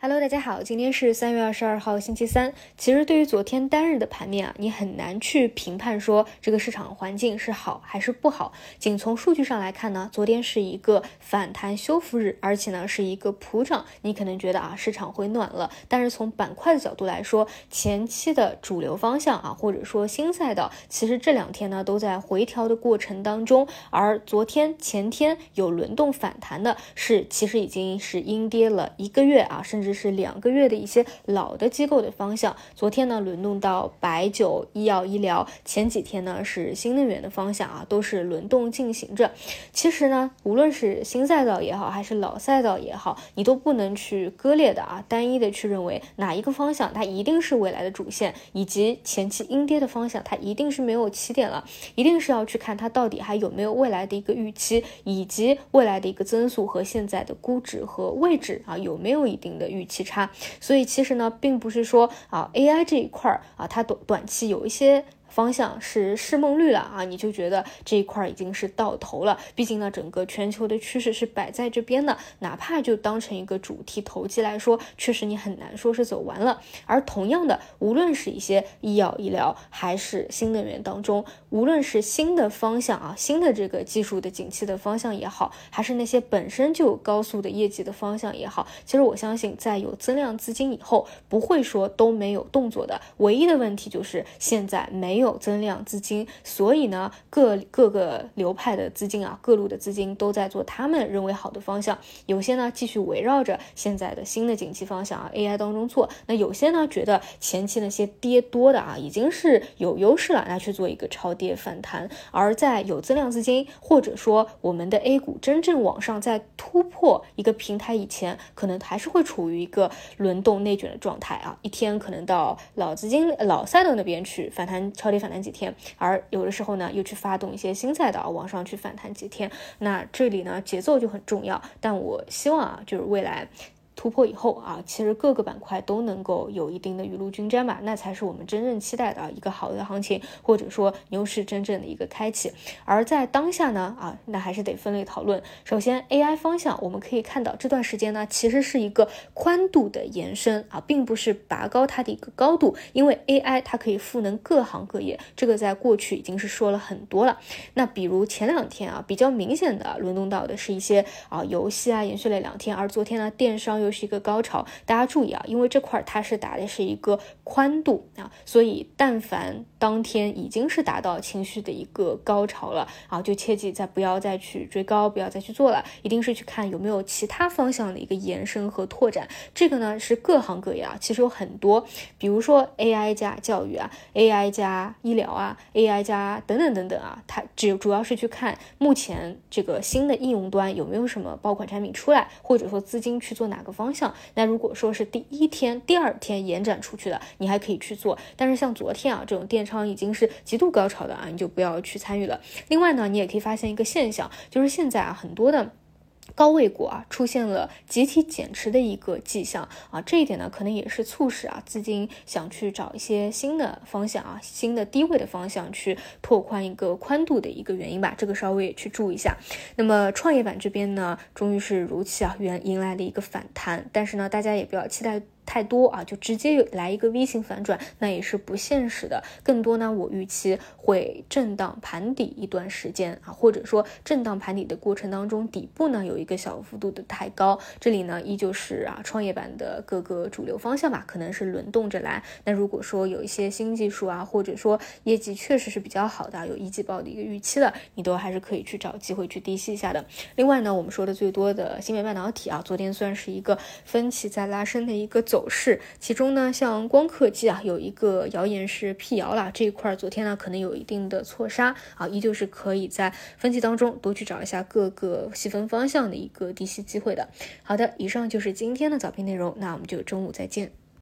Hello，大家好，今天是三月二十二号，星期三。其实对于昨天单日的盘面啊，你很难去评判说这个市场环境是好还是不好。仅从数据上来看呢，昨天是一个反弹修复日，而且呢是一个普涨。你可能觉得啊，市场会暖了，但是从板块的角度来说，前期的主流方向啊，或者说新赛道，其实这两天呢都在回调的过程当中。而昨天、前天有轮动反弹的，是其实已经是阴跌了一个月啊，甚至。这是两个月的一些老的机构的方向，昨天呢轮动到白酒、医药、医疗，前几天呢是新能源的方向啊，都是轮动进行着。其实呢，无论是新赛道也好，还是老赛道也好，你都不能去割裂的啊，单一的去认为哪一个方向它一定是未来的主线，以及前期阴跌的方向它一定是没有起点了，一定是要去看它到底还有没有未来的一个预期，以及未来的一个增速和现在的估值和位置啊有没有一定的。预预期差，所以其实呢，并不是说啊，AI 这一块儿啊，它短短期有一些。方向是市梦率了啊，你就觉得这一块已经是到头了。毕竟呢，整个全球的趋势是摆在这边的，哪怕就当成一个主题投机来说，确实你很难说是走完了。而同样的，无论是一些医药医疗，还是新能源当中，无论是新的方向啊，新的这个技术的景气的方向也好，还是那些本身就有高速的业绩的方向也好，其实我相信，在有增量资金以后，不会说都没有动作的。唯一的问题就是现在没有。有增量资金，所以呢，各各个流派的资金啊，各路的资金都在做他们认为好的方向。有些呢继续围绕着现在的新的景气方向啊，AI 当中做。那有些呢觉得前期那些跌多的啊，已经是有优势了，那去做一个超跌反弹。而在有增量资金或者说我们的 A 股真正往上在突破一个平台以前，可能还是会处于一个轮动内卷的状态啊，一天可能到老资金老赛道那边去反弹超跌。反弹几天，而有的时候呢，又去发动一些新赛道往上去反弹几天，那这里呢，节奏就很重要。但我希望啊，就是未来。突破以后啊，其实各个板块都能够有一定的雨露均沾吧，那才是我们真正期待的一个好的行情，或者说牛市真正的一个开启。而在当下呢，啊，那还是得分类讨论。首先，AI 方向我们可以看到这段时间呢，其实是一个宽度的延伸啊，并不是拔高它的一个高度，因为 AI 它可以赋能各行各业，这个在过去已经是说了很多了。那比如前两天啊，比较明显的轮动到的是一些啊游戏啊，延续了两天，而昨天呢，电商又又是一个高潮，大家注意啊，因为这块它是打的是一个宽度啊，所以但凡当天已经是达到情绪的一个高潮了啊，就切记再不要再去追高，不要再去做了，一定是去看有没有其他方向的一个延伸和拓展。这个呢是各行各业啊，其实有很多，比如说 AI 加教育啊，AI 加医疗啊，AI 加等等等等啊，它只主要是去看目前这个新的应用端有没有什么爆款产品出来，或者说资金去做哪个。方向，那如果说是第一天、第二天延展出去的，你还可以去做。但是像昨天啊这种电商已经是极度高潮的啊，你就不要去参与了。另外呢，你也可以发现一个现象，就是现在啊很多的。高位股啊出现了集体减持的一个迹象啊，这一点呢可能也是促使啊资金想去找一些新的方向啊，新的低位的方向去拓宽一个宽度的一个原因吧，这个稍微也去注意一下。那么创业板这边呢，终于是如期啊原迎来了一个反弹，但是呢，大家也不要期待。太多啊，就直接来一个 V 型反转，那也是不现实的。更多呢，我预期会震荡盘底一段时间啊，或者说震荡盘底的过程当中，底部呢有一个小幅度的抬高。这里呢依旧是啊创业板的各个主流方向吧，可能是轮动着来。那如果说有一些新技术啊，或者说业绩确实是比较好的，有一季报的一个预期的，你都还是可以去找机会去低吸一下的。另外呢，我们说的最多的芯片半导体啊，昨天算是一个分歧在拉升的一个走。走势，其中呢，像光刻机啊，有一个谣言是辟谣了，这一块昨天呢可能有一定的错杀啊，依旧是可以在分析当中多去找一下各个细分方向的一个低吸机会的。好的，以上就是今天的早评内容，那我们就中午再见。